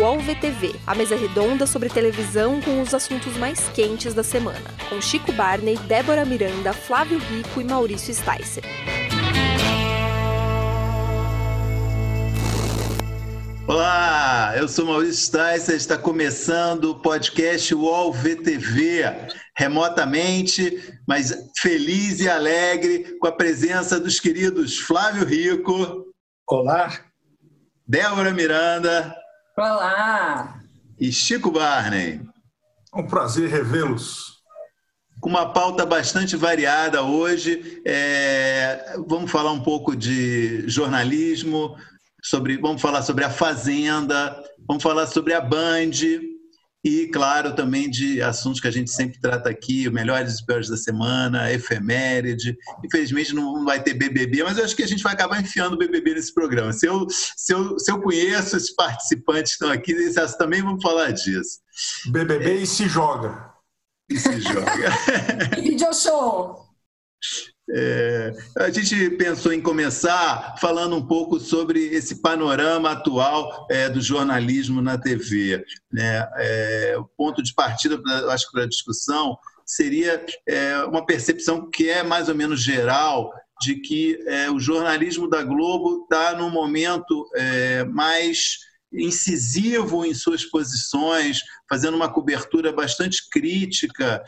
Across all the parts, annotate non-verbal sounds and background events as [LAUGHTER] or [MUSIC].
UOL VTV, a mesa redonda sobre televisão com os assuntos mais quentes da semana, com Chico Barney, Débora Miranda, Flávio Rico e Maurício Sticer. Olá, eu sou Maurício Sticer, está começando o podcast UOL VTV, remotamente, mas feliz e alegre com a presença dos queridos Flávio Rico. Olá. Débora Miranda. Olá. E Chico Barney. Um prazer revê-los. Com uma pauta bastante variada hoje, é... vamos falar um pouco de jornalismo, sobre, vamos falar sobre a Fazenda, vamos falar sobre a Band e, claro, também de assuntos que a gente sempre trata aqui, o melhores e piores da semana, efeméride. Infelizmente não vai ter BBB, mas eu acho que a gente vai acabar enfiando o BBB nesse programa. Se eu, se eu, se eu conheço esses participantes que estão aqui, também vamos falar disso. BBB é... e se joga. E se joga. [LAUGHS] Video show. É, a gente pensou em começar falando um pouco sobre esse panorama atual é, do jornalismo na TV. Né? É, o ponto de partida, pra, acho que para a discussão, seria é, uma percepção que é mais ou menos geral de que é, o jornalismo da Globo está num momento é, mais incisivo em suas posições, fazendo uma cobertura bastante crítica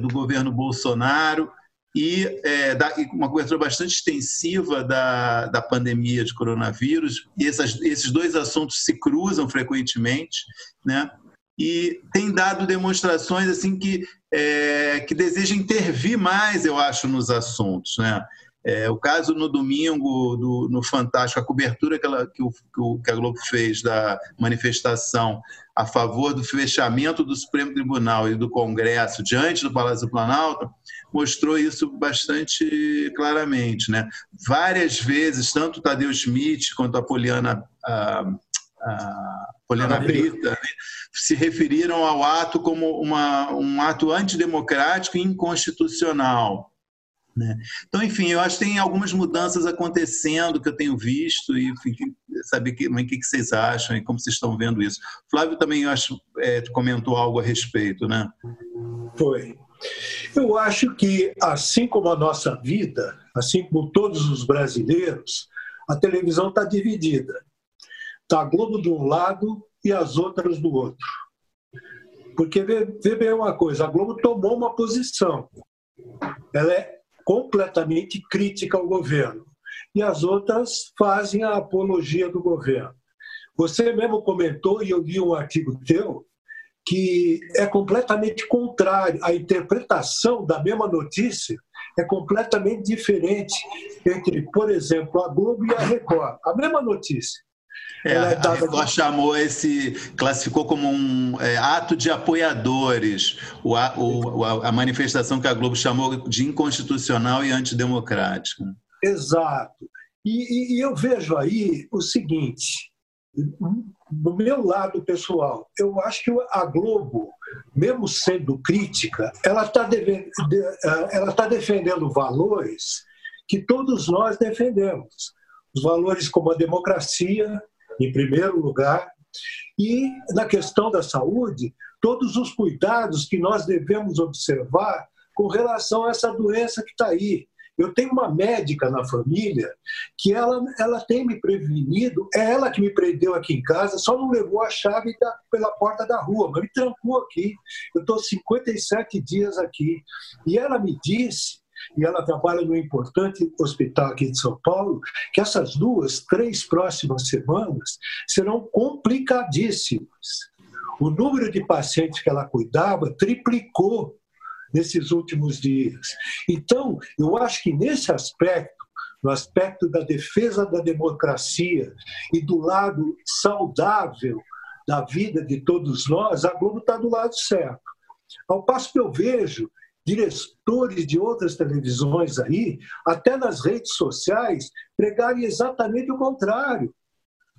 do governo Bolsonaro e, é, da, e, uma cobertura bastante extensiva da, da pandemia de coronavírus, e essas, esses dois assuntos se cruzam frequentemente, né? e tem dado demonstrações assim que, é, que deseja intervir mais, eu acho, nos assuntos. Né? É, o caso no domingo, do, no Fantástico, a cobertura que, ela, que, o, que a Globo fez da manifestação a favor do fechamento do Supremo Tribunal e do Congresso diante do Palácio do Planalto, mostrou isso bastante claramente. Né? Várias vezes, tanto o Tadeu Schmidt quanto a Poliana, a, a Poliana Brita né, se referiram ao ato como uma, um ato antidemocrático e inconstitucional. Né? Então, enfim, eu acho que tem algumas mudanças acontecendo que eu tenho visto e saber que, o que vocês acham e como vocês estão vendo isso. Flávio também, eu acho, é, comentou algo a respeito, né? Foi. Eu acho que, assim como a nossa vida, assim como todos os brasileiros, a televisão está dividida. Está a Globo de um lado e as outras do outro. Porque, vê, vê bem uma coisa, a Globo tomou uma posição. Ela é completamente crítica ao governo. E as outras fazem a apologia do governo. Você mesmo comentou, e eu li um artigo teu, que é completamente contrário. A interpretação da mesma notícia é completamente diferente entre, por exemplo, a Globo e a Record. A mesma notícia. É, é a Record de... chamou esse, classificou como um é, ato de apoiadores o, o, a manifestação que a Globo chamou de inconstitucional e antidemocrática. Exato. E, e, e eu vejo aí o seguinte: do meu lado pessoal, eu acho que a Globo, mesmo sendo crítica, ela está ela tá defendendo valores que todos nós defendemos. Os valores como a democracia, em primeiro lugar, e na questão da saúde, todos os cuidados que nós devemos observar com relação a essa doença que está aí, eu tenho uma médica na família que ela, ela tem me prevenido, é ela que me prendeu aqui em casa, só não levou a chave da, pela porta da rua, mas me trancou aqui. Eu estou 57 dias aqui. E ela me disse e ela trabalha no importante hospital aqui de São Paulo, que essas duas, três próximas semanas serão complicadíssimas. O número de pacientes que ela cuidava triplicou nesses últimos dias. Então, eu acho que nesse aspecto, no aspecto da defesa da democracia e do lado saudável da vida de todos nós, a Globo está do lado certo. Ao passo que eu vejo diretores de outras televisões aí, até nas redes sociais, pregarem exatamente o contrário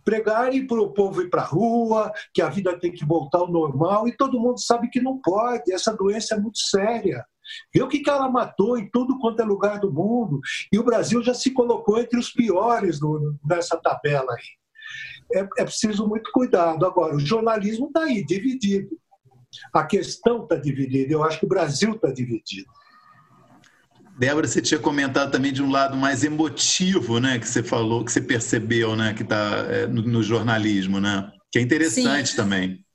pregarem para o povo ir para a rua, que a vida tem que voltar ao normal, e todo mundo sabe que não pode, essa doença é muito séria. Vê o que ela matou em tudo quanto é lugar do mundo, e o Brasil já se colocou entre os piores nessa tabela aí. é, é preciso muito cuidado. Agora, o jornalismo está aí, dividido. A questão está dividida. Eu acho que o Brasil está dividido. Débora, você tinha comentado também de um lado mais emotivo, né, que você falou, que você percebeu, né, que está é, no, no, jornalismo, né, que é interessante Sim. também.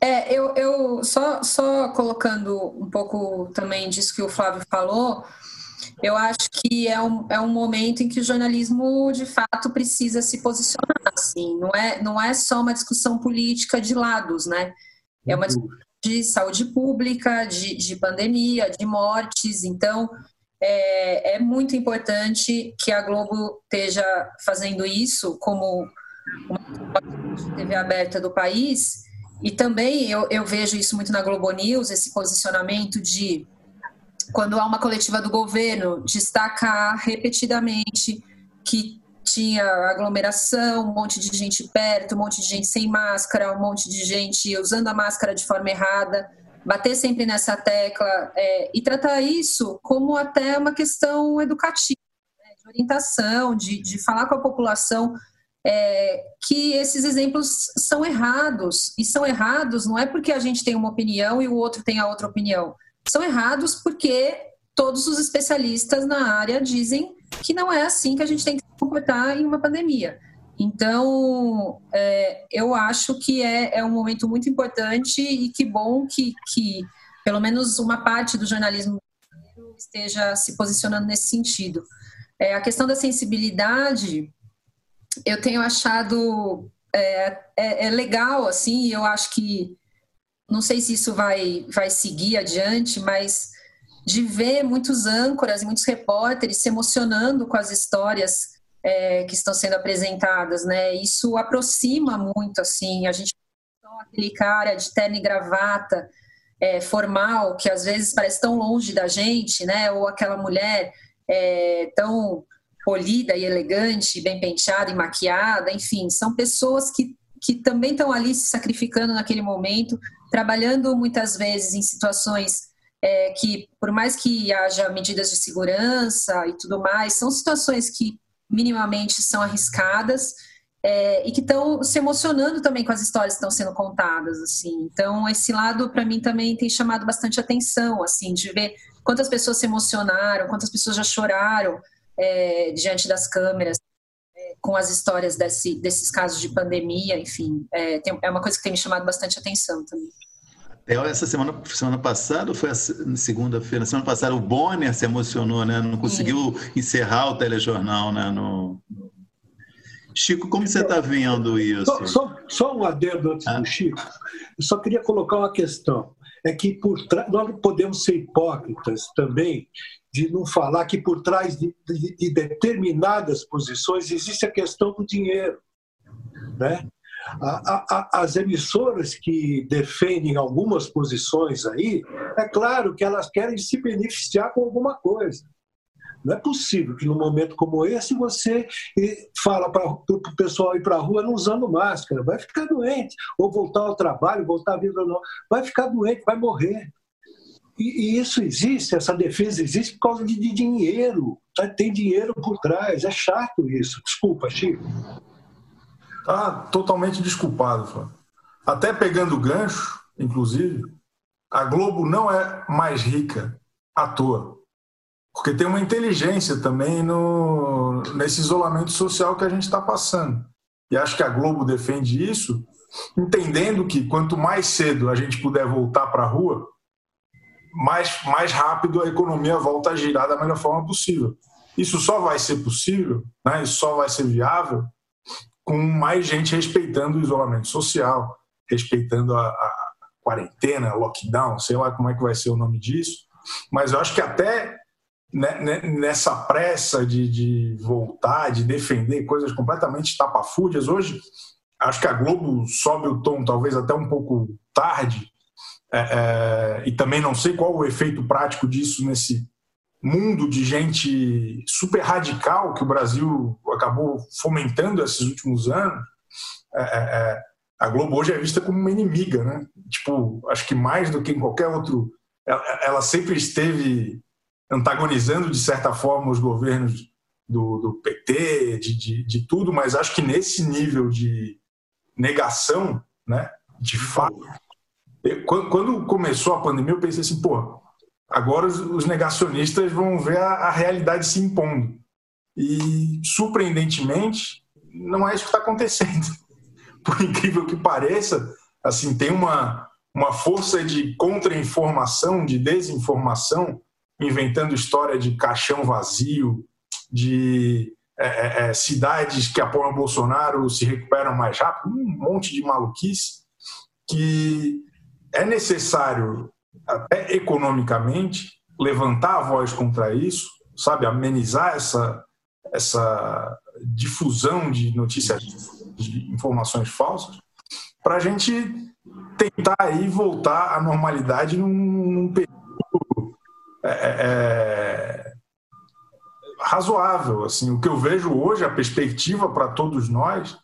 É, eu, eu só, só colocando um pouco também disso que o Flávio falou, eu acho que é um, é um momento em que o jornalismo, de fato, precisa se posicionar, assim, não é, não é só uma discussão política de lados, né, é uma discussão de saúde pública, de, de pandemia, de mortes, então é, é muito importante que a Globo esteja fazendo isso como uma TV aberta do país. E também eu, eu vejo isso muito na Globo News, esse posicionamento de quando há uma coletiva do governo, destacar repetidamente que tinha aglomeração, um monte de gente perto, um monte de gente sem máscara, um monte de gente usando a máscara de forma errada bater sempre nessa tecla é, e tratar isso como até uma questão educativa, né, de orientação, de, de falar com a população é, que esses exemplos são errados. E são errados não é porque a gente tem uma opinião e o outro tem a outra opinião. São errados porque todos os especialistas na área dizem que não é assim que a gente tem que se comportar em uma pandemia. Então, é, eu acho que é, é um momento muito importante e que bom que, que pelo menos uma parte do jornalismo esteja se posicionando nesse sentido. É, a questão da sensibilidade, eu tenho achado é, é, é legal, assim, eu acho que, não sei se isso vai, vai seguir adiante, mas de ver muitos âncoras muitos repórteres se emocionando com as histórias é, que estão sendo apresentadas, né? Isso aproxima muito, assim, a gente aquele cara de terno e gravata é, formal que às vezes parece tão longe da gente, né? Ou aquela mulher é, tão polida e elegante, bem penteada e maquiada, enfim, são pessoas que, que também estão ali se sacrificando naquele momento, trabalhando muitas vezes em situações é, que, por mais que haja medidas de segurança e tudo mais, são situações que minimamente são arriscadas é, e que estão se emocionando também com as histórias que estão sendo contadas, assim. Então, esse lado, para mim, também tem chamado bastante atenção, assim, de ver quantas pessoas se emocionaram, quantas pessoas já choraram é, diante das câmeras é, com as histórias desse, desses casos de pandemia, enfim. É, tem, é uma coisa que tem me chamado bastante atenção também. É, essa semana, semana passada, foi a segunda-feira, semana passada, o Bonner se emocionou, né? Não conseguiu Sim. encerrar o telejornal, né? No... Chico, como você está vendo isso? Só, só, só, um adendo antes ah. do Chico. Eu só queria colocar uma questão. É que por nós não podemos ser hipócritas também de não falar que por trás de, de, de determinadas posições existe a questão do dinheiro. Né? A, a, as emissoras que defendem algumas posições aí, é claro que elas querem se beneficiar com alguma coisa. Não é possível que num momento como esse você fala para o pessoal ir para a rua não usando máscara, vai ficar doente, ou voltar ao trabalho, voltar à vida normal, vai ficar doente, vai morrer. E, e, isso existe, essa defesa existe por causa de, de dinheiro. Tá? Tem dinheiro por trás, é chato isso. Desculpa, Chico. Tá totalmente desculpado, Flávio. Até pegando o gancho, inclusive, a Globo não é mais rica à toa. Porque tem uma inteligência também no, nesse isolamento social que a gente está passando. E acho que a Globo defende isso, entendendo que quanto mais cedo a gente puder voltar para a rua, mais, mais rápido a economia volta a girar da melhor forma possível. Isso só vai ser possível, né? isso só vai ser viável com mais gente respeitando o isolamento social, respeitando a, a quarentena, lockdown, sei lá como é que vai ser o nome disso. Mas eu acho que até né, né, nessa pressa de, de voltar, de defender coisas completamente estapafúrdias, hoje acho que a Globo sobe o tom talvez até um pouco tarde, é, é, e também não sei qual o efeito prático disso nesse mundo de gente super radical que o Brasil acabou fomentando esses últimos anos, é, é, é, a Globo hoje é vista como uma inimiga, né? Tipo, acho que mais do que em qualquer outro, ela, ela sempre esteve antagonizando de certa forma os governos do, do PT, de, de, de, tudo, mas acho que nesse nível de negação, né, de fato, eu, quando começou a pandemia, eu pensei assim, pô, agora os, negacionistas vão ver a, a realidade se impondo. E, surpreendentemente, não é isso que está acontecendo. [LAUGHS] Por incrível que pareça, assim, tem uma, uma força de contra-informação, de desinformação, inventando história de caixão vazio, de é, é, é cidades que apoiam Bolsonaro se recuperam mais rápido, um monte de maluquice que é necessário, até economicamente, levantar a voz contra isso, sabe, amenizar essa, essa difusão de notícias, de informações falsas, para a gente tentar aí voltar à normalidade num, num período é, é, é, razoável. Assim, o que eu vejo hoje, a perspectiva para todos nós,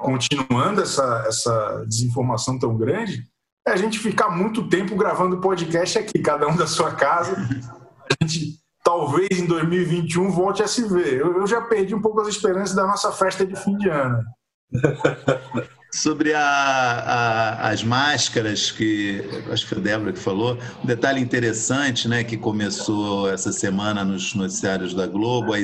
continuando essa, essa desinformação tão grande, é a gente ficar muito tempo gravando podcast aqui, cada um da sua casa. A gente talvez em 2021 volte a se ver. Eu, eu já perdi um pouco as esperanças da nossa festa de fim de ano. Sobre a, a, as máscaras, que acho que foi a Débora que falou, um detalhe interessante né, que começou essa semana nos noticiários da Globo, a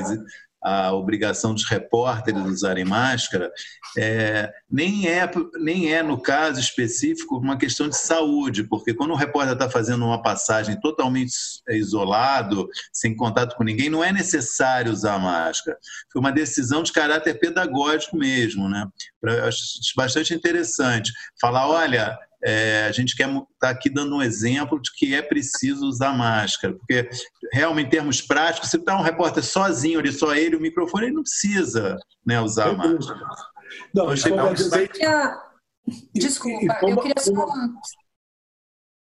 obrigação dos repórteres usarem máscara, é, nem, é, nem é, no caso específico, uma questão de saúde, porque quando o repórter está fazendo uma passagem totalmente isolado, sem contato com ninguém, não é necessário usar máscara. Foi uma decisão de caráter pedagógico mesmo. Né? Eu acho bastante interessante. Falar, olha, é, a gente quer estar tá aqui dando um exemplo de que é preciso usar máscara, porque realmente, em termos práticos, se está um repórter sozinho ali, só ele, o microfone, ele não precisa né, usar máscara. Não, então, achei Desculpa, eu queria só.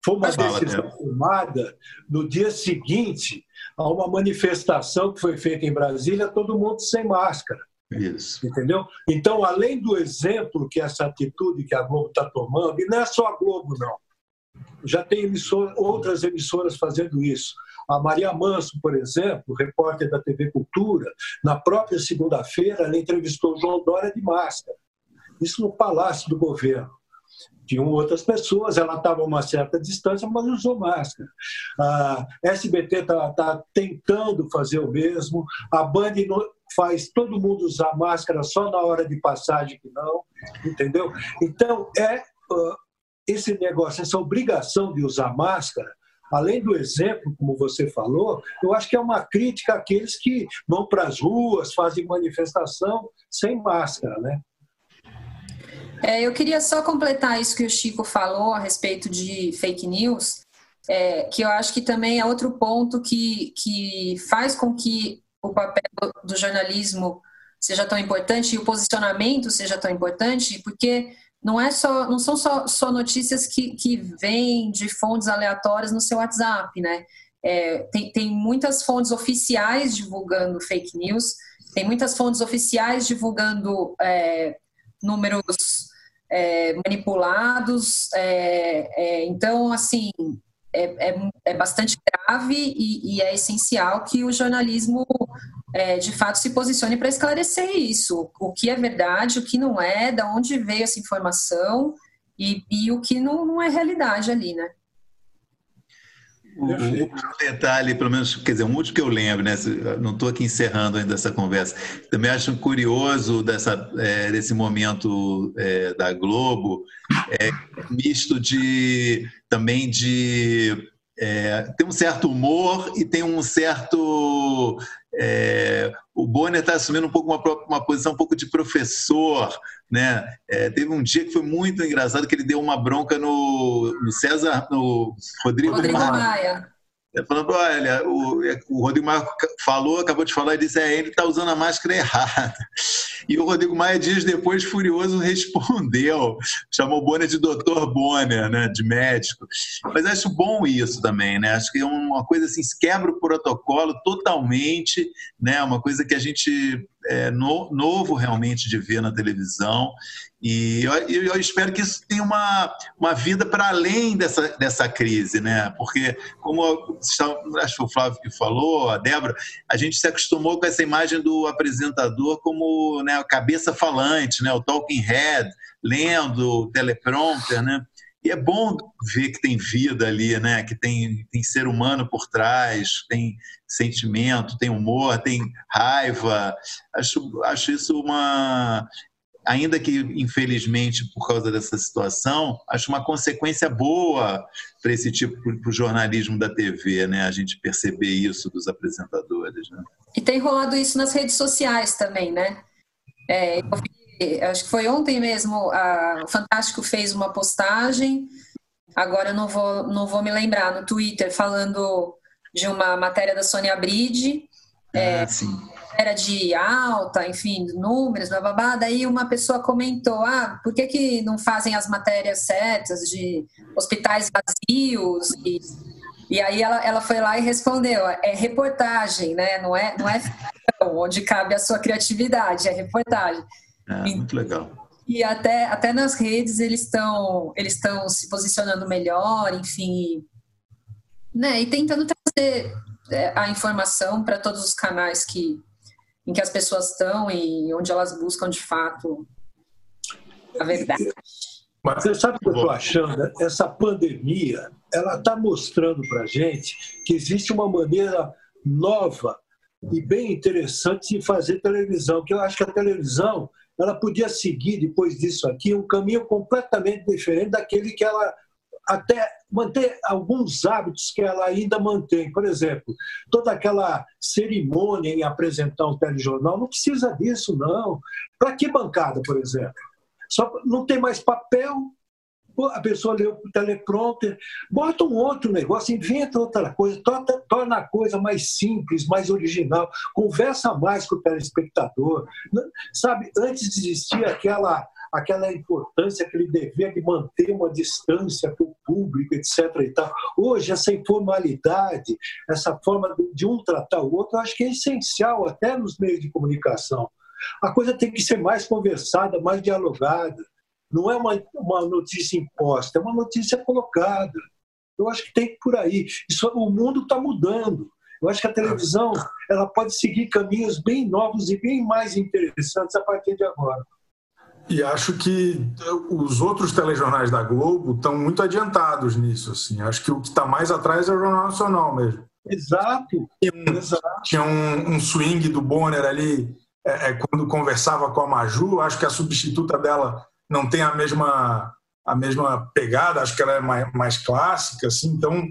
Foi uma decisão tomada no dia seguinte a uma manifestação que foi feita em Brasília, todo mundo sem máscara. Isso. Entendeu? Então, além do exemplo que essa atitude que a Globo está tomando, e não é só a Globo, não. Já tem outras emissoras fazendo isso. A Maria Manso, por exemplo, repórter da TV Cultura, na própria segunda-feira, ela entrevistou João Dória de máscara. Isso no Palácio do Governo. Tinham outras pessoas, ela estava a uma certa distância, mas usou máscara. A SBT está tá tentando fazer o mesmo. A Band faz todo mundo usar máscara só na hora de passagem que não, entendeu? Então, é uh, esse negócio, essa obrigação de usar máscara, além do exemplo, como você falou, eu acho que é uma crítica àqueles que vão para as ruas, fazem manifestação sem máscara, né? É, eu queria só completar isso que o Chico falou a respeito de fake news, é, que eu acho que também é outro ponto que, que faz com que o papel do jornalismo seja tão importante e o posicionamento seja tão importante, porque não é só não são só, só notícias que, que vêm de fontes aleatórias no seu WhatsApp, né? É, tem, tem muitas fontes oficiais divulgando fake news, tem muitas fontes oficiais divulgando é, números é, manipulados. É, é, então, assim, é, é, é bastante grave e, e, é essencial que o jornalismo de fato se posicione para esclarecer isso, o que é verdade, o que não é, da onde veio essa informação e, e o que não, não é realidade ali, né? O, último detalhe, pelo menos, quer dizer, um último que eu lembro, né? Não estou aqui encerrando ainda essa conversa. Também acho curioso dessa, é, desse momento é, da Globo, é, misto de também de é, tem um certo humor e tem um certo. É, o Bonner está assumindo um pouco uma, uma, posição um pouco de professor, né? É, teve um dia que foi muito engraçado que ele deu uma bronca no, no César, no Rodrigo, Rodrigo Maia. Maia. Falando, olha, o, o Rodrigo Maia falou, acabou de falar, e disse, é, ele está usando a máscara errada. E o Rodrigo Maia, dias depois, furioso, [LAUGHS] respondeu, chamou o Bonner de doutor Bonner, né, de médico. Mas acho bom isso também, né, acho que é uma coisa assim, quebra o protocolo totalmente, né, uma coisa que a gente é, no, novo realmente de ver na televisão. E eu, eu, espero que isso tenha uma, uma vida para além dessa, dessa crise, né? Porque, como acho que o Flávio que falou, a Débora, a gente se acostumou com essa imagem do apresentador como né, a cabeça falante, né, o talking head, lendo teleprompter, né? E é bom ver que tem vida ali, né? Que tem, tem ser humano por trás, tem sentimento, tem humor, tem raiva. Acho, acho isso uma. Ainda que, infelizmente, por causa dessa situação, acho uma consequência boa para esse tipo, para o jornalismo da TV, né? A gente perceber isso dos apresentadores, né? E tem rolado isso nas redes sociais também, né? É, eu vi acho que foi ontem mesmo, a, o Fantástico fez uma postagem, agora eu não vou, não vou me lembrar, no Twitter, falando de uma matéria da Sônia Bride, ah, é, era de alta, enfim, números, blá, blá, blá. Daí uma pessoa comentou, ah, por que, que não fazem as matérias certas de hospitais vazios? E, e aí ela, ela foi lá e respondeu, é reportagem, né? Não é, não é onde cabe a sua criatividade, é reportagem. É, muito legal. E até, até nas redes eles estão eles estão se posicionando melhor, enfim, né? E tentando trazer é, a informação para todos os canais que em que as pessoas estão e onde elas buscam de fato a verdade. Mas você sabe o que eu estou achando? Essa pandemia, ela está mostrando para gente que existe uma maneira nova e bem interessante de fazer televisão, que eu acho que a televisão ela podia seguir, depois disso aqui, um caminho completamente diferente daquele que ela até manter alguns hábitos que ela ainda mantém. Por exemplo, toda aquela cerimônia em apresentar um telejornal, não precisa disso, não. Para que bancada, por exemplo? Só não tem mais papel, a pessoa lê o teleprompter, bota um outro negócio, inventa outra coisa, torna, a coisa mais simples, mais original, conversa mais com o telespectador. Né? Sabe, antes existia aquela aquela importância, aquele dever de manter uma distância com o público, etc. E tal. Hoje, essa informalidade, essa forma de um tratar o outro, eu acho que é essencial até nos meios de comunicação. A coisa tem que ser mais conversada, mais dialogada. Não é uma, uma notícia imposta, é uma notícia colocada. Eu acho que tem por aí. Isso, o mundo está mudando. Eu acho que a televisão ela pode seguir caminhos bem novos e bem mais interessantes a partir de agora. E acho que os outros telejornais da Globo estão muito adiantados nisso. Assim. Acho que o que está mais atrás é o Jornal Nacional mesmo. Exato. Tinha um, Exato. Tinha um, um swing do Bonner ali é, é, quando conversava com a Maju. Acho que a substituta dela não tem a mesma a mesma pegada, acho que ela é mais, mais clássica, assim, então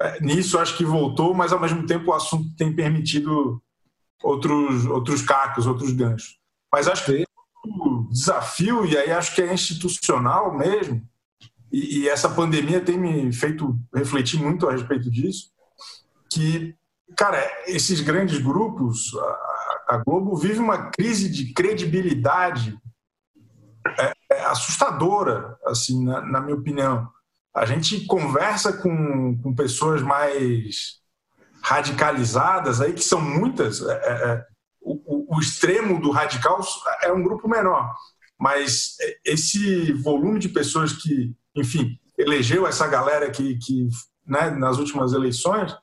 é, nisso acho que voltou, mas ao mesmo tempo o assunto tem permitido outros outros cacos, outros ganchos. Mas acho que o desafio, e aí acho que é institucional mesmo, e, e essa pandemia tem me feito refletir muito a respeito disso, que, cara, esses grandes grupos, a, a Globo vive uma crise de credibilidade assustadora, assim, na, na, minha opinião. A gente conversa com, com pessoas mais radicalizadas aí, que são muitas. É, é, é o, o, extremo do radical é um grupo menor, mas esse volume de pessoas que, enfim, elegeu essa galera que, que né, nas últimas eleições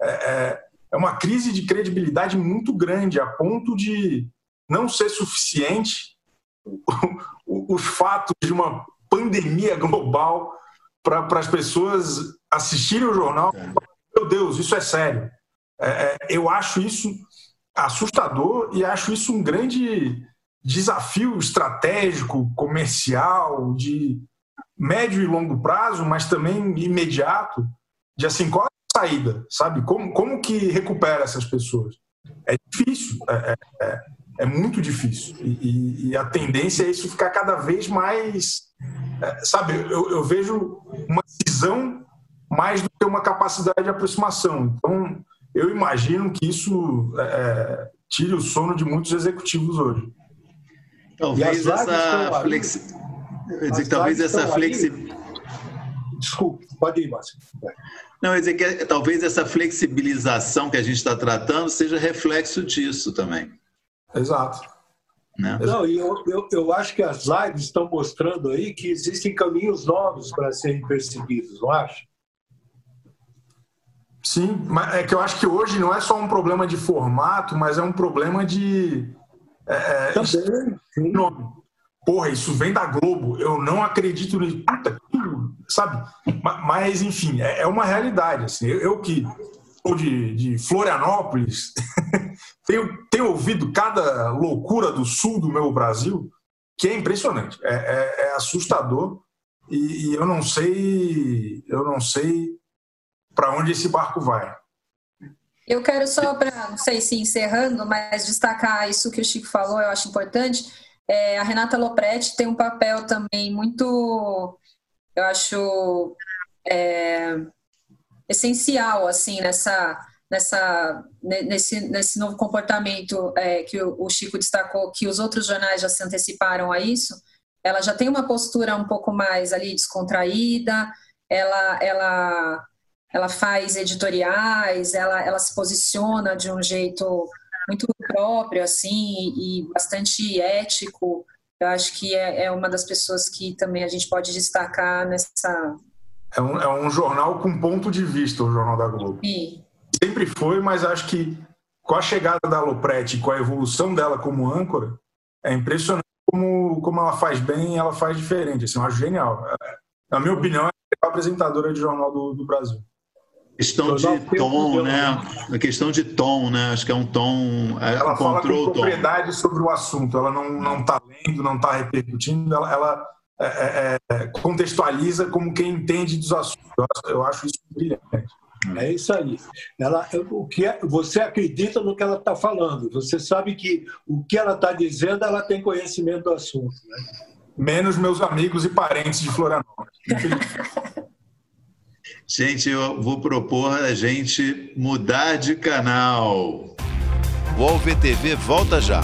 é, é, é uma crise de credibilidade muito grande, a ponto de não ser suficiente os fatos de uma pandemia global para as pessoas assistirem o jornal. Meu Deus, isso é sério. É, é, eu acho isso assustador e acho isso um grande desafio estratégico, comercial, de médio e longo prazo, mas também imediato, de assim, qual é a saída, sabe? Como, como que recupera essas pessoas? É difícil. É, é, é é muito difícil. E, e, a tendência é isso ficar cada vez mais. É, sabe, eu, eu, vejo uma visão mais do que uma capacidade de aproximação. Então, eu imagino que isso é, é tire o sono de muitos executivos hoje. Talvez essa flexi... talvez essa flexi... Desculpe, pode ir, Márcio. Não, eu dizer que talvez essa flexibilização que a gente está tratando seja reflexo disso também. Exato. Né? Não, e eu, eu, eu acho que as lives estão mostrando aí que existem caminhos novos para serem perseguidos, não acha? Sim, mas é que eu acho que hoje não é só um problema de formato, mas é um problema de. É, é Também. Nome. Porra, isso vem da Globo. Eu não acredito nisso. Puta, sabe? Mas, enfim, é, é uma realidade. Assim. Eu, eu que sou de, de Florianópolis, [LAUGHS] tenho, tenho ouvido cada loucura do sul do meu Brasil, que é impressionante. É, é, é assustador. E, e eu não sei. Eu não sei para onde esse barco vai. Eu quero só para, não sei se encerrando, mas destacar isso que o Chico falou, eu acho importante. É, a Renata Lopretti tem um papel também muito, eu acho, é, essencial assim nessa, nessa, nesse, nesse novo comportamento é, que o Chico destacou, que os outros jornais já se anteciparam a isso. Ela já tem uma postura um pouco mais ali descontraída. Ela, ela ela faz editoriais, ela, ela se posiciona de um jeito muito próprio, assim, e bastante ético. Eu acho que é, é uma das pessoas que também a gente pode destacar nessa. É um, é um jornal com ponto de vista, o Jornal da Globo. Sim. Sempre foi, mas acho que com a chegada da Lopretti, com a evolução dela como âncora, é impressionante como, como ela faz bem e ela faz diferente. Assim, eu acho genial. É, na minha opinião, é a apresentadora de jornal do, do Brasil. Questão de tom, né? A questão de tom, né? Acho que é um tom. É, ela fala com propriedade sobre o assunto. Ela não não está lendo, não está repercutindo. Ela, ela é, é, é, contextualiza como quem entende dos assuntos. Eu acho isso brilhante. É isso aí. Ela, o que é, você acredita no que ela está falando. Você sabe que o que ela está dizendo, ela tem conhecimento do assunto. Né? Menos meus amigos e parentes de Florianópolis. [LAUGHS] Gente, eu vou propor a gente mudar de canal. UOL VTV volta já.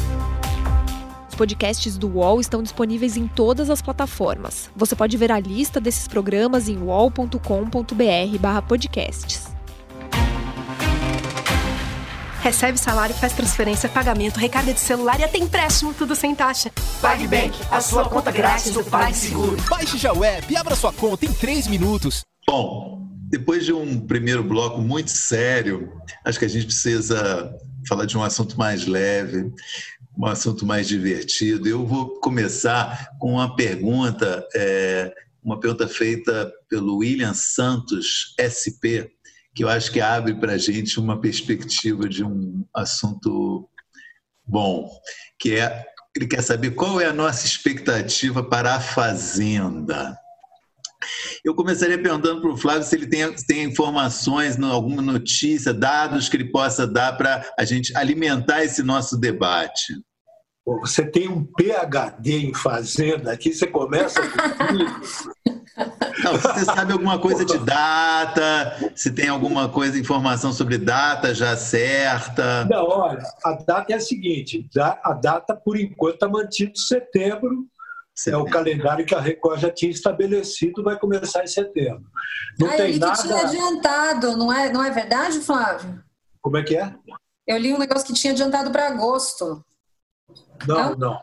Os podcasts do UOL estão disponíveis em todas as plataformas. Você pode ver a lista desses programas em uol.com.br/podcasts. Recebe salário, faz transferência, pagamento, recarga de celular e até empréstimo, tudo sem taxa. PagBank, a sua conta grátis do PagSeguro. Baixe já o app e abra sua conta em 3 minutos. Bom, depois de um primeiro bloco muito sério, acho que a gente precisa falar de um assunto mais leve, um assunto mais divertido. Eu vou começar com uma pergunta, é, uma pergunta feita pelo William Santos, SP, que eu acho que abre para a gente uma perspectiva de um assunto bom, que é ele quer saber qual é a nossa expectativa para a Fazenda. Eu começaria perguntando para o Flávio se ele tem, tem informações, alguma notícia, dados que ele possa dar para a gente alimentar esse nosso debate. Você tem um PhD em fazenda aqui, você começa. [LAUGHS] Não, você sabe alguma coisa de data, se tem alguma coisa, informação sobre data já certa. Não, olha, a data é a seguinte: a data, por enquanto, está mantida setembro é o calendário que a Record já tinha estabelecido, vai começar em setembro. Não ah, tem eu li nada... que tinha adiantado, não é, não é verdade, Flávio? Como é que é? Eu li um negócio que tinha adiantado para agosto. Não, não, não.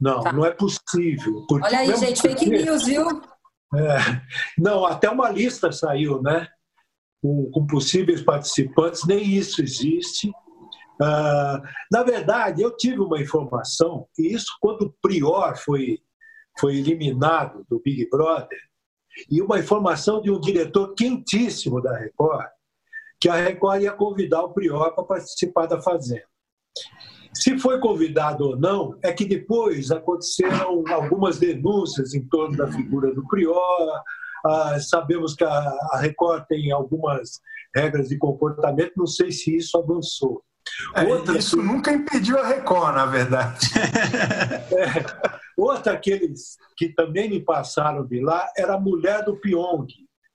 Não, tá. não é possível. Olha aí, gente, porque... fake news, viu? É, não, até uma lista saiu, né? Com, com possíveis participantes, nem isso existe. Uh, na verdade, eu tive uma informação, e isso quando o Prior foi foi eliminado do Big Brother, e uma informação de um diretor quentíssimo da Record, que a Record ia convidar o Prior para participar da Fazenda. Se foi convidado ou não, é que depois aconteceram algumas denúncias em torno da figura do Prior. Ah, sabemos que a Record tem algumas regras de comportamento, não sei se isso avançou. É, Outra... Isso nunca impediu a Record, na verdade. [LAUGHS] é. Outra aqueles que também me passaram de lá era a mulher do Pyong.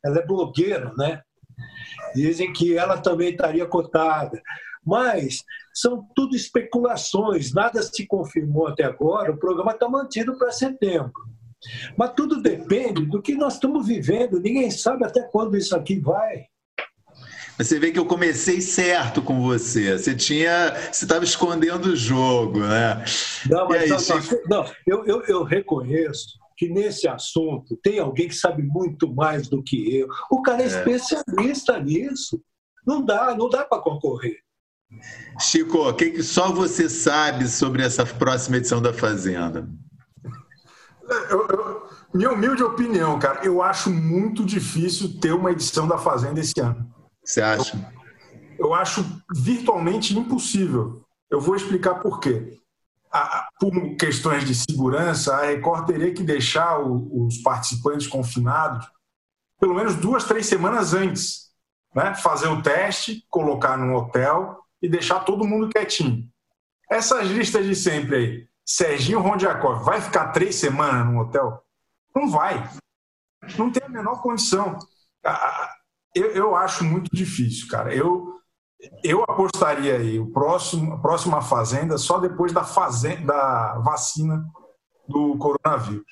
Ela é blogueira, né? Dizem que ela também estaria cotada. Mas são tudo especulações, nada se confirmou até agora. O programa está mantido para setembro. Mas tudo depende do que nós estamos vivendo. Ninguém sabe até quando isso aqui vai. Você vê que eu comecei certo com você. Você tinha, você estava escondendo o jogo, né? Não, mas aí, não, não, eu, eu, eu reconheço que nesse assunto tem alguém que sabe muito mais do que eu. O cara é, é. especialista nisso. Não dá, não dá para concorrer. Chico, o que, que só você sabe sobre essa próxima edição da Fazenda? Eu, eu, minha humilde opinião, cara, eu acho muito difícil ter uma edição da Fazenda esse ano. Você acha? Eu, eu acho virtualmente impossível. Eu vou explicar por quê. A, por questões de segurança, a Record teria que deixar o, os participantes confinados pelo menos duas, três semanas antes. Né? Fazer o teste, colocar num hotel e deixar todo mundo quietinho. Essas listas de sempre aí, Serginho Rondiakov, vai ficar três semanas num hotel? Não vai. Não tem a menor condição. Eu, eu acho muito difícil, cara. Eu, eu apostaria aí o próximo, a próxima fazenda só depois da, fazenda, da vacina do coronavírus.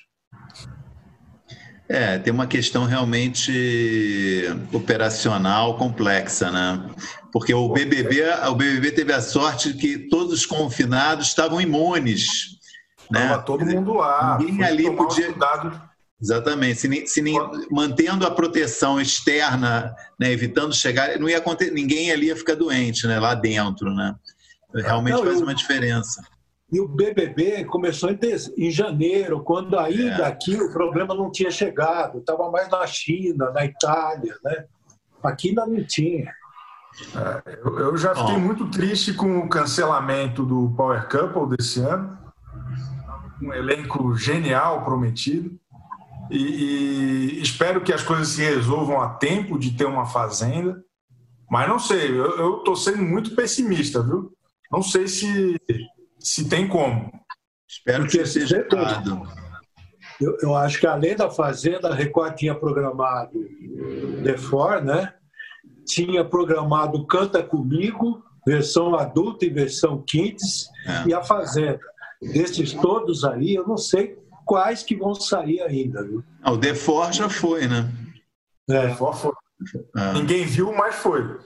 É, tem uma questão realmente operacional complexa, né? Porque o BBB, o BBB teve a sorte que todos os confinados estavam imunes. Né? Tava todo mundo lá. Ninguém ali podia. Exatamente. Se, se mantendo a proteção externa, né, evitando chegar, não ia acontecer, ninguém ali ia ficar doente, né, lá dentro, né? Realmente não, faz eu, uma diferença. E o BBB começou em, em janeiro, quando ainda é. aqui o problema não tinha chegado, estava mais na China, na Itália, né? Aqui ainda não tinha. É, eu, eu, já fiquei oh. muito triste com o cancelamento do Power Couple desse ano. Um elenco genial prometido. E, e, espero que as coisas se resolvam a tempo de ter uma fazenda. Mas não sei, eu estou sendo muito pessimista, viu? Não sei se, se tem como. Espero que seja errado. Eu, eu, acho que além da Fazenda, a Record tinha programado The For, né? Tinha programado Canta Comigo, versão adulta e versão kids, é. e a Fazenda. Desses todos aí, eu não sei quais que vão sair ainda. Viu? Ah, o The For já foi, né? É. For foi. Ah. Ninguém viu, mas foi.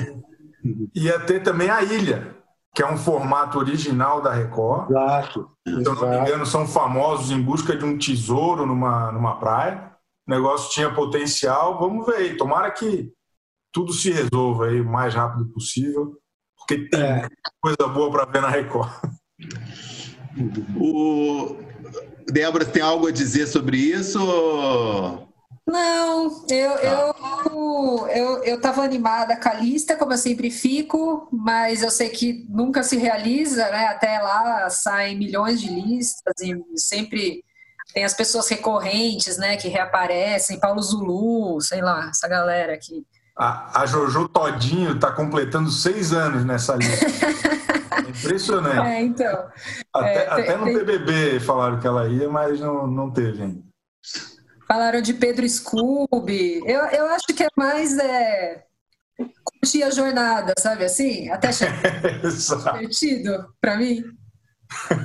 [LAUGHS] Ia ter também a Ilha, que é um formato original da Record. Exato. Se eu não me engano, são famosos em busca de um tesouro numa, numa praia. O negócio tinha potencial, vamos ver aí. Tomara que tudo se resolva aí o mais rápido possível, porque tem é. coisa boa para ver na Record. O, Débora, tem algo a dizer sobre isso? Não, eu, tá. eu, eu, eu tava animada com a lista, como eu sempre fico, mas eu sei que nunca se realiza, né? Até lá saem milhões de listas e sempre tem as pessoas recorrentes, né, que reaparecem, Paulo Zulu, sei lá, essa galera aqui. A, a Jojo Todinho está completando seis anos nessa lista. [LAUGHS] Impressionante. É, então. Até, é, até no BBB falaram que ela ia, mas não, não teve ainda. Falaram de Pedro Scooby. Eu, eu acho que é mais é, curtir a jornada, sabe assim? Até chegar [LAUGHS] divertido para mim.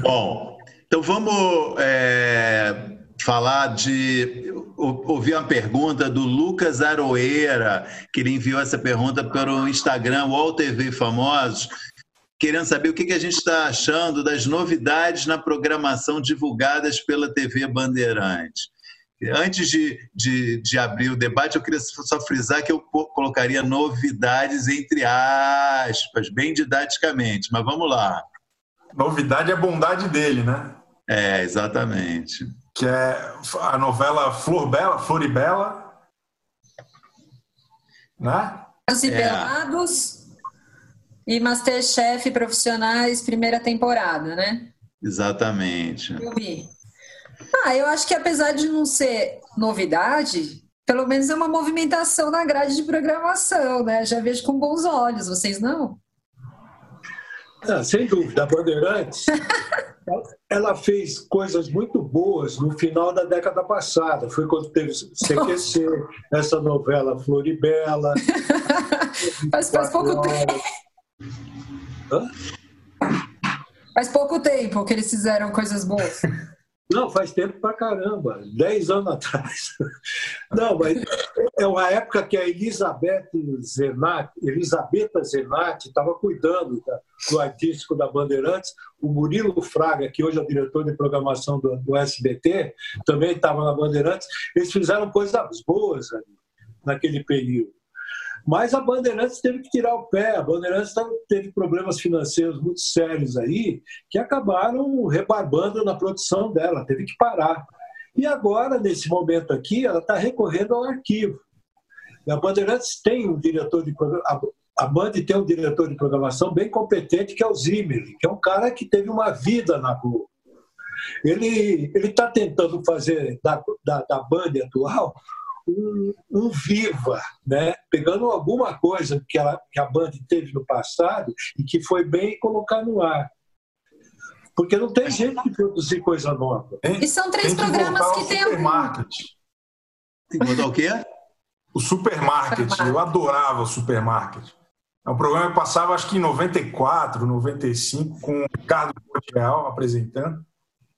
Bom, então vamos é, falar de. Ouvir uma pergunta do Lucas Aroeira, que ele enviou essa pergunta pelo Instagram, UOL TV Famosos querendo saber o que a gente está achando das novidades na programação divulgadas pela TV Bandeirantes. Antes de, de, de, abrir o debate, eu queria só frisar que eu colocaria novidades entre aspas, bem didaticamente, mas vamos lá. Novidade é a bondade dele, né? É, exatamente. Que é a novela Flor Bela, Floribela, né? Os e Pelados e Masterchef Profissionais, primeira temporada, né? Exatamente. Eu vi. Ah, eu acho que apesar de não ser novidade, pelo menos é uma movimentação na grade de programação, né? Já vejo com bons olhos, vocês não? Ah, sem dúvida, a Bandeirantes [LAUGHS] ela fez coisas muito boas no final da década passada. Foi quando teve CQC, [LAUGHS] essa novela Floribela. [LAUGHS] Mas faz pouco tempo. Hã? Faz pouco tempo que eles fizeram coisas boas. Não, faz tempo pra caramba, dez anos [LAUGHS] atrás. Não, mas é uma época que a Elizabeth Zenatti, Elisabetta Zenatti estava cuidando do artístico da Bandeirantes. O Murilo Fraga, que hoje é o diretor de programação do, do SBT, também estava na Bandeirantes. Eles fizeram coisas boas ali, naquele período. Mas a Bandeirantes teve que tirar o pé. A Bandeirantes teve problemas financeiros muito sérios aí, que acabaram rebarbando na produção dela, teve que parar. E agora, nesse momento aqui, ela está recorrendo ao arquivo. A Bandeirantes tem um diretor de a Band tem um diretor de programação bem competente, que é o Zimmer, que é um cara que teve uma vida na Globo. Ele está tentando fazer da, da, da Band atual um, um, viva, né? pegando alguma coisa que, ela, que a Band teve no passado e que foi bem colocar no ar. Porque não tem jeito de produzir coisa nova. E são três tem programas que, que tem supermarket. Tem que o quê? O supermarket. Eu adorava o supermarket. É um programa que passava, acho que em 94, 95, com o Ricardo Real apresentando,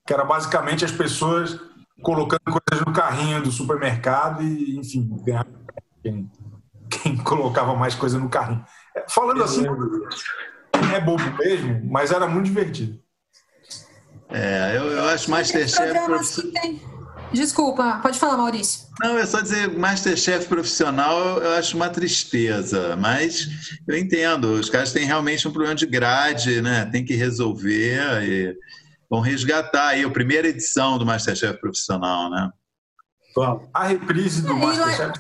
que era basicamente as pessoas colocando coisas no carrinho do supermercado e, enfim, ganhar quem, quem [LAUGHS] colocava mais coisa no carrinho. Falando assim, é bobo mesmo, mas era muito divertido. É, eu, eu acho Masterchef. Desculpa, pode falar, Maurício. Não, é só dizer Masterchef profissional, eu acho uma tristeza, mas eu entendo, os caras têm realmente um problema de grade, né? Tem que resolver e vão resgatar aí a primeira edição do Masterchef profissional, né? A reprise do é, Masterchef.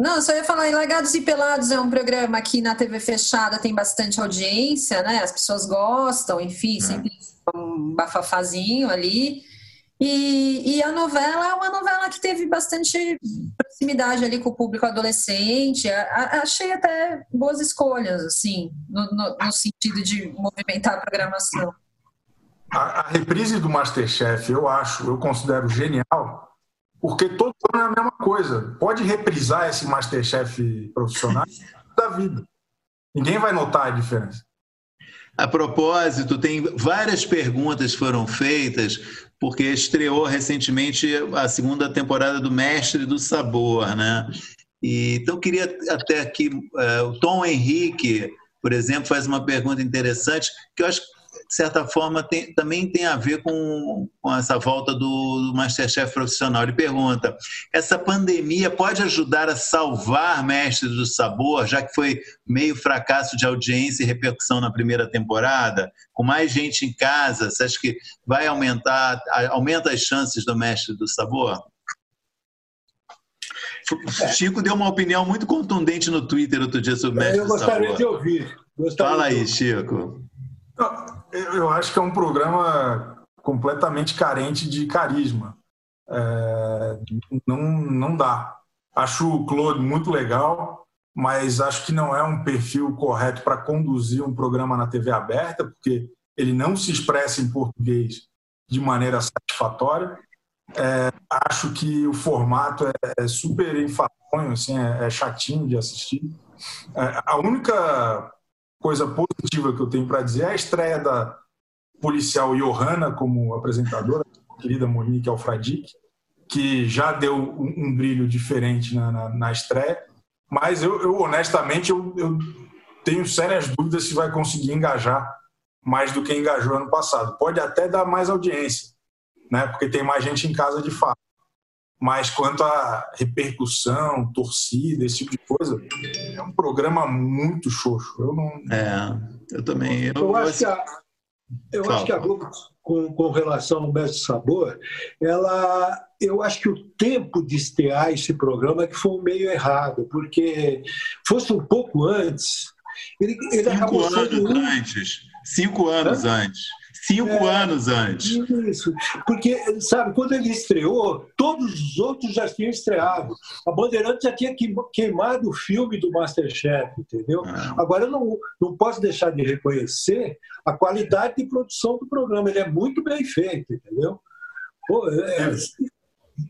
Não, só ia falar, Legados e Pelados é um programa que na TV fechada tem bastante audiência, né? As pessoas gostam, enfim, é. sempre um bafafazinho ali. E, e, a novela é uma novela que teve bastante proximidade ali com o público adolescente. A, a, achei até boas escolhas, assim, no, no, no sentido de movimentar a programação. A, a, reprise do Masterchef, eu acho, eu considero genial, porque todo ano é a mesma coisa. Pode reprisar esse Masterchef profissional da vida. Ninguém vai notar a diferença. A propósito, tem várias perguntas foram feitas, porque estreou recentemente a segunda temporada do Mestre do Sabor, né? E, então, queria até aqui, uh, o Tom Henrique, por exemplo, faz uma pergunta interessante, que eu acho que de certa forma, tem, também tem a ver com, com essa volta do, do Masterchef profissional. Ele pergunta: essa pandemia pode ajudar a salvar Mestres do Sabor, já que foi meio fracasso de audiência e repercussão na primeira temporada? Com mais gente em casa, você acha que vai aumentar, aumenta as chances do Mestre do Sabor? Chico deu uma opinião muito contundente no Twitter outro dia sobre o Mestre do Sabor. Eu gostaria de ouvir. Gostaria Fala aí, Chico. Eu acho que é um programa completamente carente de carisma. É, não, não dá. Acho o Claude muito legal, mas acho que não é um perfil correto para conduzir um programa na TV aberta, porque ele não se expressa em português de maneira satisfatória. É, acho que o formato é, é super enfadonho, assim, é, é, chatinho de assistir. É, a única coisa positiva que eu tenho para dizer é a estreia da policial Johanna como apresentadora, querida Monique Alfradique, que já deu um, um brilho diferente na, na, na, estreia. Mas eu, eu honestamente, eu, eu, tenho sérias dúvidas se vai conseguir engajar mais do que engajou ano passado. Pode até dar mais audiência, né? porque tem mais gente em casa de fato. Mas quanto à repercussão, torcida, esse tipo de coisa, é um programa muito xoxo. Eu não. É, eu também. Eu, eu acho que a, eu acho que a Globo, com, com relação ao Mestre Sabor, ela, eu acho que o tempo de estear esse programa é que foi meio errado, porque fosse um pouco antes, ele, ele Cinco acabou anos sendo... antes. Cinco anos Hã? antes. Cinco é, anos antes. Isso. Porque, sabe, quando ele estreou, todos os outros já tinham estreado. A Bandeirante já tinha queimado o filme do Masterchef, entendeu? É. Agora, eu não, não posso deixar de reconhecer a qualidade de produção do programa. Ele é muito bem feito, entendeu? Pô, é, é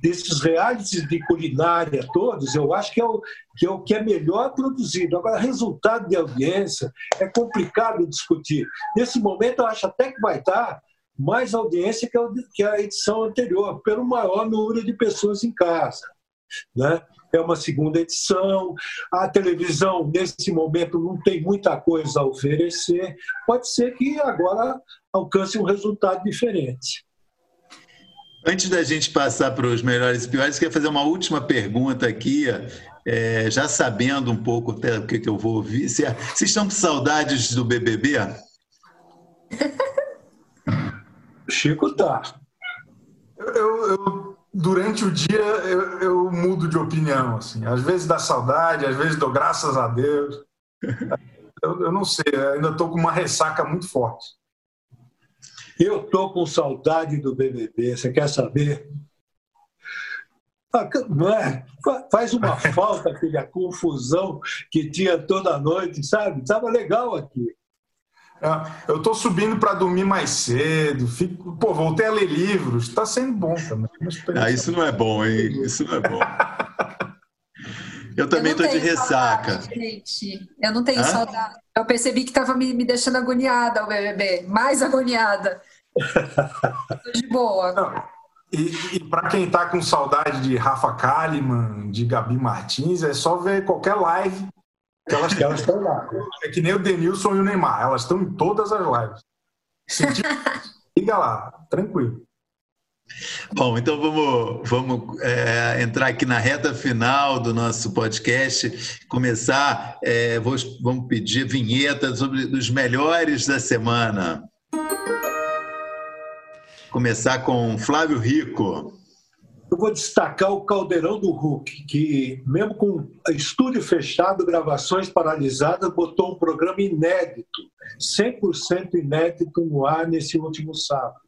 desses realities de culinária todos, eu acho que é, o, que é o que é melhor produzido. Agora, resultado de audiência é complicado discutir. Nesse momento, eu acho até que vai estar mais audiência que a edição anterior, pelo maior número de pessoas em casa. Né? É uma segunda edição. A televisão, nesse momento, não tem muita coisa a oferecer. Pode ser que agora alcance um resultado diferente. Antes da gente passar para os melhores e piores, eu queria fazer uma última pergunta aqui, é, já sabendo um pouco até o que, que eu vou ouvir. Vocês estão com saudades do BBB? [LAUGHS] Chico tá. Eu, eu, durante o dia eu, eu, mudo de opinião, assim. Às vezes dá saudade, às vezes dou graças a Deus. [LAUGHS] Eu, eu não sei, ainda estou com uma ressaca muito forte. Eu estou com saudade do BBB, você quer saber? Ah, não é? Faz uma [LAUGHS] falta aquela confusão que tinha toda noite, sabe? Estava legal aqui. É, eu estou subindo para dormir mais cedo, fico, pô, voltei a ler livros, está sendo bom também. Ah, isso não é bom, hein? Isso não é bom. [LAUGHS] Eu também estou de ressaca. Saudade, gente. Eu não tenho Hã? saudade. Eu percebi que estava me, me deixando agoniada o BBB, mais agoniada. Estou de boa. Não. E, e para quem está com saudade de Rafa Kalimann, de Gabi Martins, é só ver qualquer live que elas, que elas estão lá. É que nem o Denilson e o Neymar, elas estão em todas as lives. Liga [LAUGHS] lá, tranquilo. Bom, então vamos, vamos é, entrar aqui na reta final do nosso podcast. Começar, é, vou, vamos pedir vinheta sobre os melhores da semana. Começar com Flávio Rico. Eu vou destacar o Caldeirão do Hulk, que, mesmo com estúdio fechado, gravações paralisadas, botou um programa inédito, 100% inédito no ar nesse último sábado.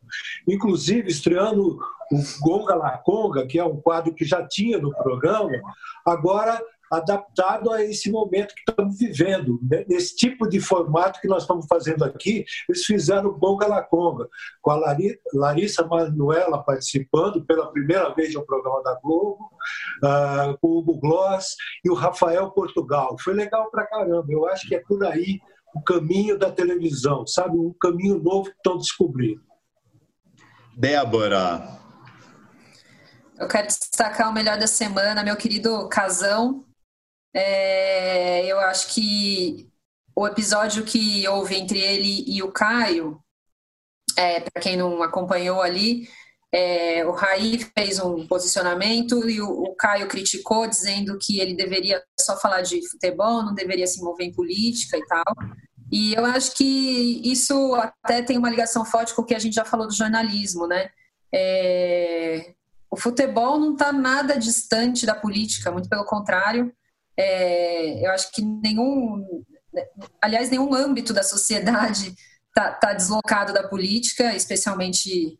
Inclusive, estreando o Gonga La Conga, que é um quadro que já tinha no programa, agora adaptado a esse momento que estamos vivendo. Né? Nesse tipo de formato que nós estamos fazendo aqui, eles fizeram o Bonga La Conga, com a Larissa Manuela participando pela primeira vez no programa da Globo, uh, com o Hugo Gloss e o Rafael Portugal. Foi legal pra caramba. Eu acho que é por aí o caminho da televisão, sabe? Um caminho novo que estão descobrindo. Débora. Eu quero destacar o melhor da semana, meu querido Casão, é, eu acho que o episódio que houve entre ele e o Caio, é, para quem não acompanhou ali, é, o Raí fez um posicionamento e o, o, Caio criticou, dizendo que ele deveria só falar de futebol, não deveria se envolver em política e tal. E eu acho que isso até tem uma ligação forte com o que a gente já falou do jornalismo, né? É, o futebol não está nada distante da política, muito pelo contrário. É, eu acho que nenhum, aliás, nenhum âmbito da sociedade está tá deslocado da política, especialmente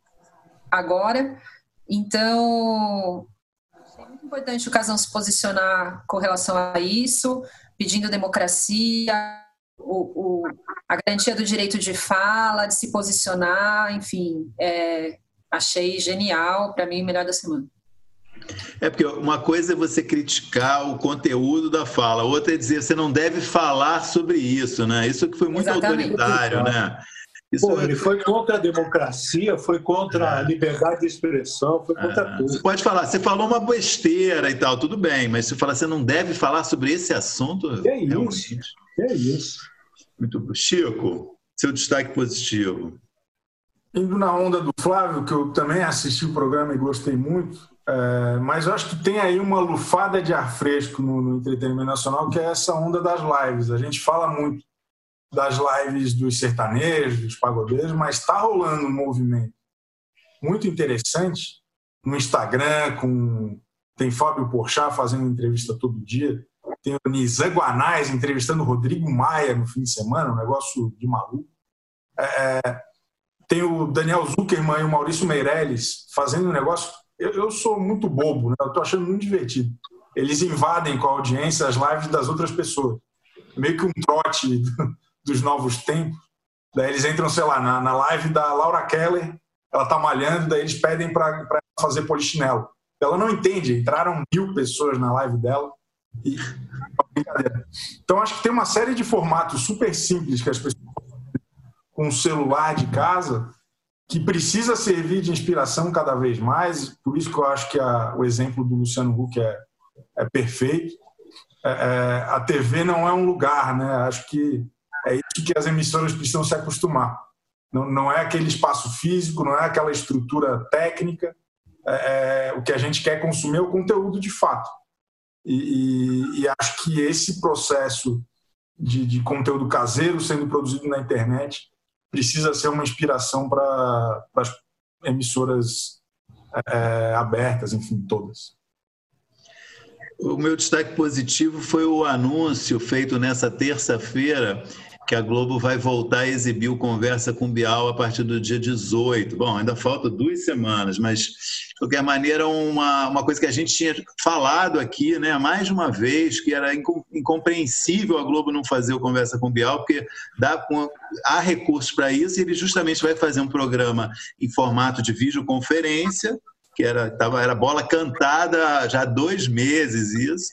agora. Então, é muito importante o Casão se posicionar com relação a isso, pedindo democracia, o, o, a garantia do direito de fala, de se posicionar, enfim, é, achei genial, para mim, o melhor da semana. É porque uma coisa é você criticar o conteúdo da fala, outra é dizer você não deve falar sobre isso, né? Isso que foi muito Exatamente. autoritário, né? Isso Pô, ele foi contra a democracia, foi contra é. a liberdade de expressão, foi contra é. tudo. Você pode falar, você falou uma besteira e tal, tudo bem, mas se falar, você não deve falar sobre esse assunto. Que é isso? Que é isso? Muito bom. Chico, seu destaque positivo. Indo na onda do Flávio, que eu também assisti o programa e gostei muito, é, mas eu acho que tem aí uma lufada de ar fresco no, no, entretenimento nacional, que é essa onda das lives. A gente fala muito das lives dos sertanejos, dos pagodeiros, mas está rolando um movimento muito interessante no Instagram, com tem Fábio Porchat fazendo entrevista todo dia, tem o Nizam entrevistando o Rodrigo Maia no fim de semana, um negócio de maluco. É, é tem o Daniel Zuckerman e o Maurício Meirelles fazendo um negócio eu, eu sou muito bobo, né? eu estou achando muito divertido. Eles invadem com a audiência as lives das outras pessoas. Meio que um trote [LAUGHS] dos novos tempos. Daí eles entram, sei lá, na, na live da Laura Keller, ela tá malhando, daí eles pedem para fazer polichinelo. Ela não entende, entraram mil pessoas na live dela. E... [LAUGHS] Então acho que tem uma série de formatos super simples que as pessoas com um celular de casa que precisa servir de inspiração cada vez mais, por isso que eu acho que a, o exemplo do Luciano Huck é, é perfeito. É, é, a TV não é um lugar, né? Acho que é isso que as emissoras precisam se acostumar. Não, não é aquele espaço físico, não é aquela estrutura técnica. É, é o que a gente quer consumir é o conteúdo de fato. E, e, e acho que esse processo de, de conteúdo caseiro sendo produzido na internet precisa ser uma inspiração para as emissoras é, abertas, enfim, todas. O meu destaque positivo foi o anúncio feito nessa terça-feira que a Globo vai voltar a exibir o Conversa com Bial a partir do dia 18. Bom, ainda falta duas semanas, mas de qualquer maneira, uma, uma coisa que a gente tinha falado aqui, né, mais uma vez, que era incompreensível a Globo não fazer o Conversa com Bial, porque dá, há recursos para isso e ele justamente vai fazer um programa em formato de videoconferência que era, tava, era bola cantada já há dois meses isso,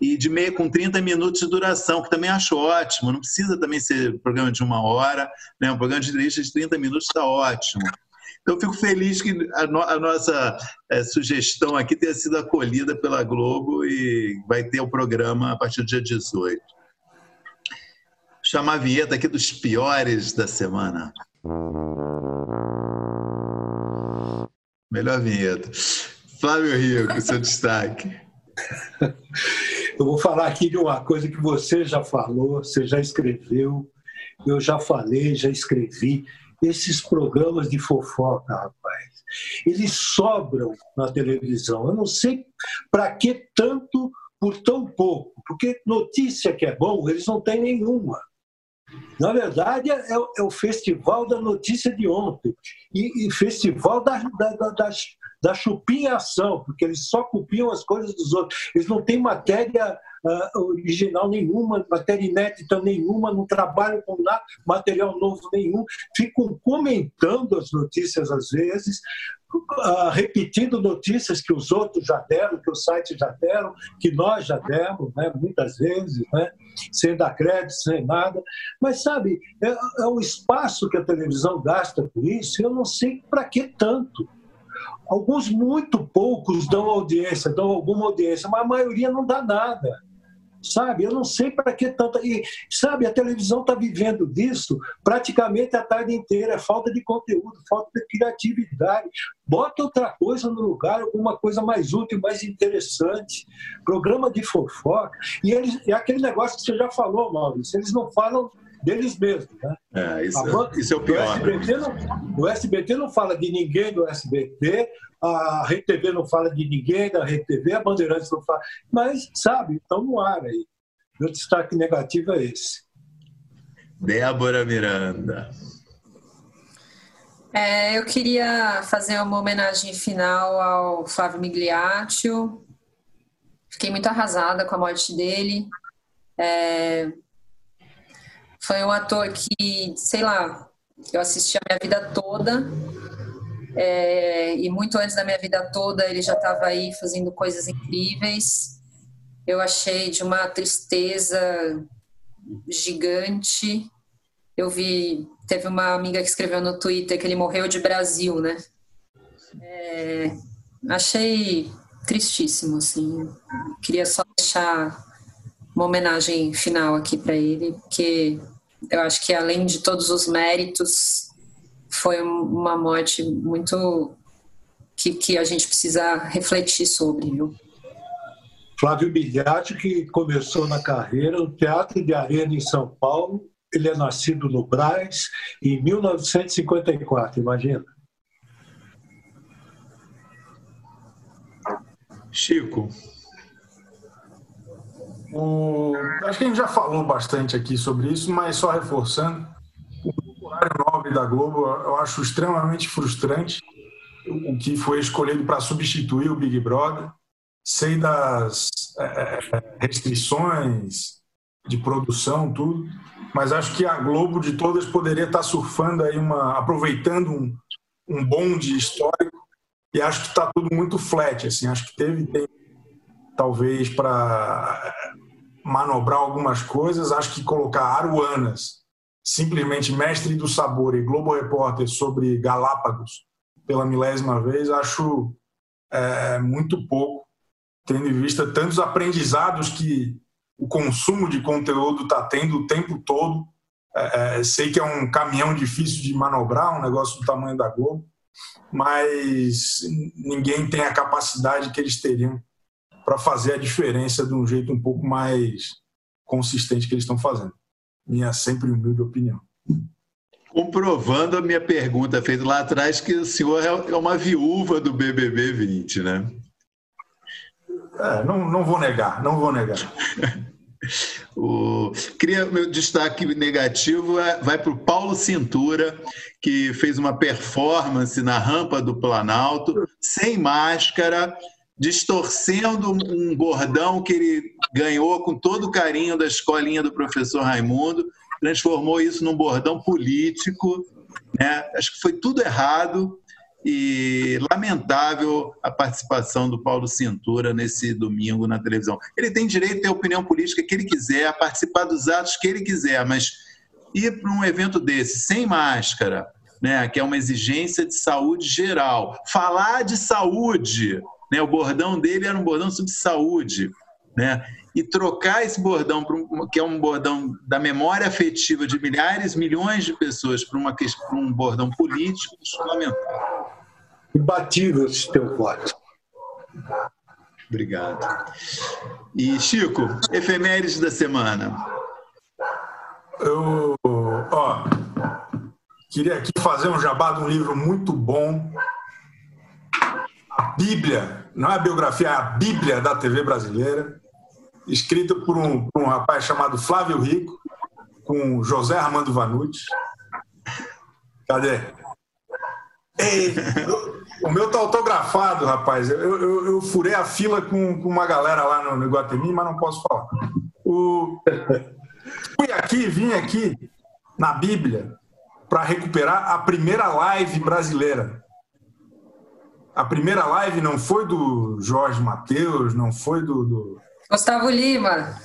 e de meia com 30 minutos de duração, que também acho ótimo, não precisa também ser programa de uma hora, né? um programa de entrevista de 30 minutos está ótimo. Então, fico feliz que a, no, a nossa é, sugestão aqui tenha sido acolhida pela Globo e vai ter o programa a partir do dia 18. Vou chamar a vinheta aqui dos piores da semana. Melhor vinheta. Flávio Rico, seu destaque. [LAUGHS] Eu vou falar aqui de uma coisa que você já falou, você já escreveu, eu já falei, já escrevi. Esses programas de fofoca, rapaz, eles sobram na televisão. Eu não sei para que tanto por tão pouco, porque notícia que é bom, eles não têm nenhuma. Na verdade, é, é, o festival da notícia de ontem e, e festival da, da, da, da, chupinhação, porque eles só copiam as coisas dos outros. Eles não têm matéria uh, original nenhuma, matéria inédita nenhuma, não trabalham com nada, material novo nenhum, ficam comentando as notícias às vezes, uh, repetindo notícias que os outros já deram, que os sites já deram, que nós já demos, né, muitas vezes, né, sem dar crédito, sem nada. Mas, sabe, é, é o espaço que a televisão gasta com isso, eu não sei para que tanto. Alguns, muito poucos, dão audiência, dão alguma audiência, mas a maioria não dá nada sabe? Eu não sei para que tanta. E, sabe, a televisão está vivendo disso praticamente a tarde inteira. É falta de conteúdo, falta de criatividade. Bota outra coisa no lugar, alguma coisa mais útil, mais interessante. Programa de fofoca. E eles, é aquele negócio que você já falou, Maurício, eles não falam deles mesmos. Né? É, isso, é, isso é o pior. O SBT, não, o SBT não fala de ninguém do SBT, a Rede TV não fala de ninguém da Rede TV, a Bandeirantes não fala. Mas, sabe, estão no ar aí. Meu destaque negativo é esse. Débora Miranda. É, eu queria fazer uma homenagem final ao Flávio Migliaccio. Fiquei muito arrasada com a morte dele. É, foi um ator que, sei lá, eu assisti a minha vida toda é, e muito antes da minha vida toda ele já estava aí fazendo coisas incríveis. Eu achei de uma tristeza gigante. Eu vi, teve uma amiga que escreveu no Twitter que ele morreu de Brasil, né? É, achei tristíssimo, assim. Queria só deixar uma homenagem final aqui para ele, porque eu acho que além de todos os méritos foi uma morte muito que, que a gente precisa refletir sobre, viu? Flávio Bilhate, que começou na carreira no Teatro de Arena em São Paulo. Ele é nascido no Braz em 1954, imagina. Chico. O... Acho que a gente já falou bastante aqui sobre isso, mas só reforçando horário nobre da Globo, eu acho extremamente frustrante o que foi escolhido para substituir o Big Brother. Sei das é, é, restrições de produção, tudo, mas acho que a Globo de todas poderia estar surfando aí uma, aproveitando um, um bonde histórico e acho que está tudo muito flat, assim, acho que teve tempo, talvez para manobrar algumas coisas, acho que colocar aruanas simplesmente mestre do sabor e Globo Repórter sobre Galápagos pela milésima vez, acho é, muito pouco, tendo em vista tantos aprendizados que o consumo de conteúdo está tendo o tempo todo. É, é, sei que é um caminhão difícil de manobrar, um negócio do tamanho da Globo, mas ninguém tem a capacidade que eles teriam para fazer a diferença de um jeito um pouco mais consistente que eles estão fazendo. Minha sempre humilde opinião. Comprovando a minha pergunta feita lá atrás, que o senhor é, é uma viúva do BBB 20, né? É, não, não vou negar, não vou negar. [LAUGHS] O, queria meu destaque negativo é, vai para o Paulo Cintura, que fez uma performance na rampa do Planalto, sem máscara, distorcendo um bordão que ele ganhou com todo o carinho da escolinha do professor Raimundo, transformou isso num bordão político. Né? Acho que foi tudo errado e lamentável a participação do Paulo Cintura nesse domingo na televisão. Ele tem direito a ter a opinião política que ele quiser, a participar dos atos que ele quiser, mas ir para um evento desse sem máscara, né, que é uma exigência de saúde geral, falar de saúde né? O bordão dele era um bordão sobre saúde. Né? E trocar esse bordão, um, que é um bordão da memória afetiva de milhares, milhões de pessoas, para um bordão político, é fundamental. Imbatível esse teu voto. Obrigado. E, Chico, efemérides da semana. Eu, ó, queria aqui fazer um jabá de um livro muito bom a Bíblia, não é a biografia, é a Bíblia da TV brasileira, escrita por um, por um rapaz chamado Flávio Rico, com José Armando Vanucci. Cadê? Ei, o meu tá autografado, rapaz. Eu, eu, eu, furei a fila com, com uma galera lá no, no Iguatemi, mas não posso falar. O... Fui aqui, vim aqui na Bíblia para recuperar a primeira live brasileira. A primeira live não foi do Jorge Matheus, não foi do, do. Gustavo Lima.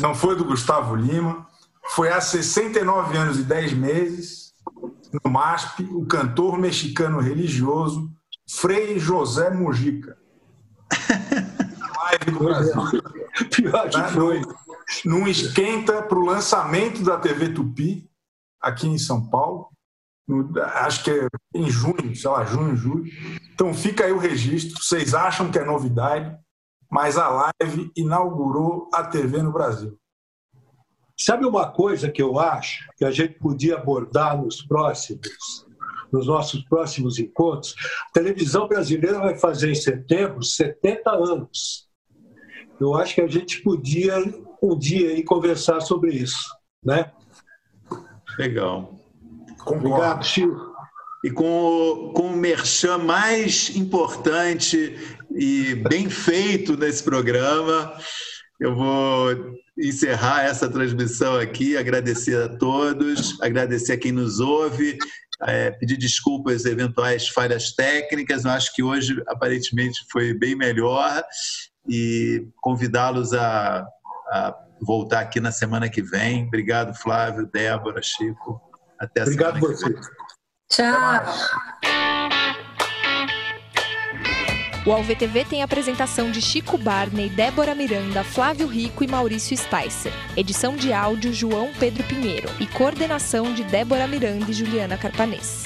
Não foi do Gustavo Lima. Foi há 69 anos e 10 meses, no MASP, o cantor mexicano religioso Frei José Mujica. [LAUGHS] live do Brasil. Pior que foi. Num esquenta para o lançamento da TV Tupi, aqui em São Paulo acho que é em junho, sei lá, junho, julho. Então fica aí o registro. Vocês acham que é novidade, mas a live inaugurou a TV no Brasil. Sabe uma coisa que eu acho que a gente podia abordar nos próximos, nos nossos próximos encontros? A televisão brasileira vai fazer em setembro 70 anos. Eu acho que a gente podia um dia aí conversar sobre isso, né? Legal. Concordo. Obrigado, Chico. E com o, com o merchan mais importante e bem feito nesse programa, eu vou encerrar essa transmissão aqui, agradecer a todos, agradecer a quem nos ouve, é, pedir desculpas eventuais falhas técnicas. Eu acho que hoje aparentemente foi bem melhor e convidá-los a, a voltar aqui na semana que vem. Obrigado, Flávio, Débora, Chico. Até a Obrigado por você. Tchau. O AlvTV tem a apresentação de Chico Barney, Débora Miranda, Flávio Rico e Maurício Spicer. Edição de áudio João Pedro Pinheiro e coordenação de Débora Miranda e Juliana Carpanês.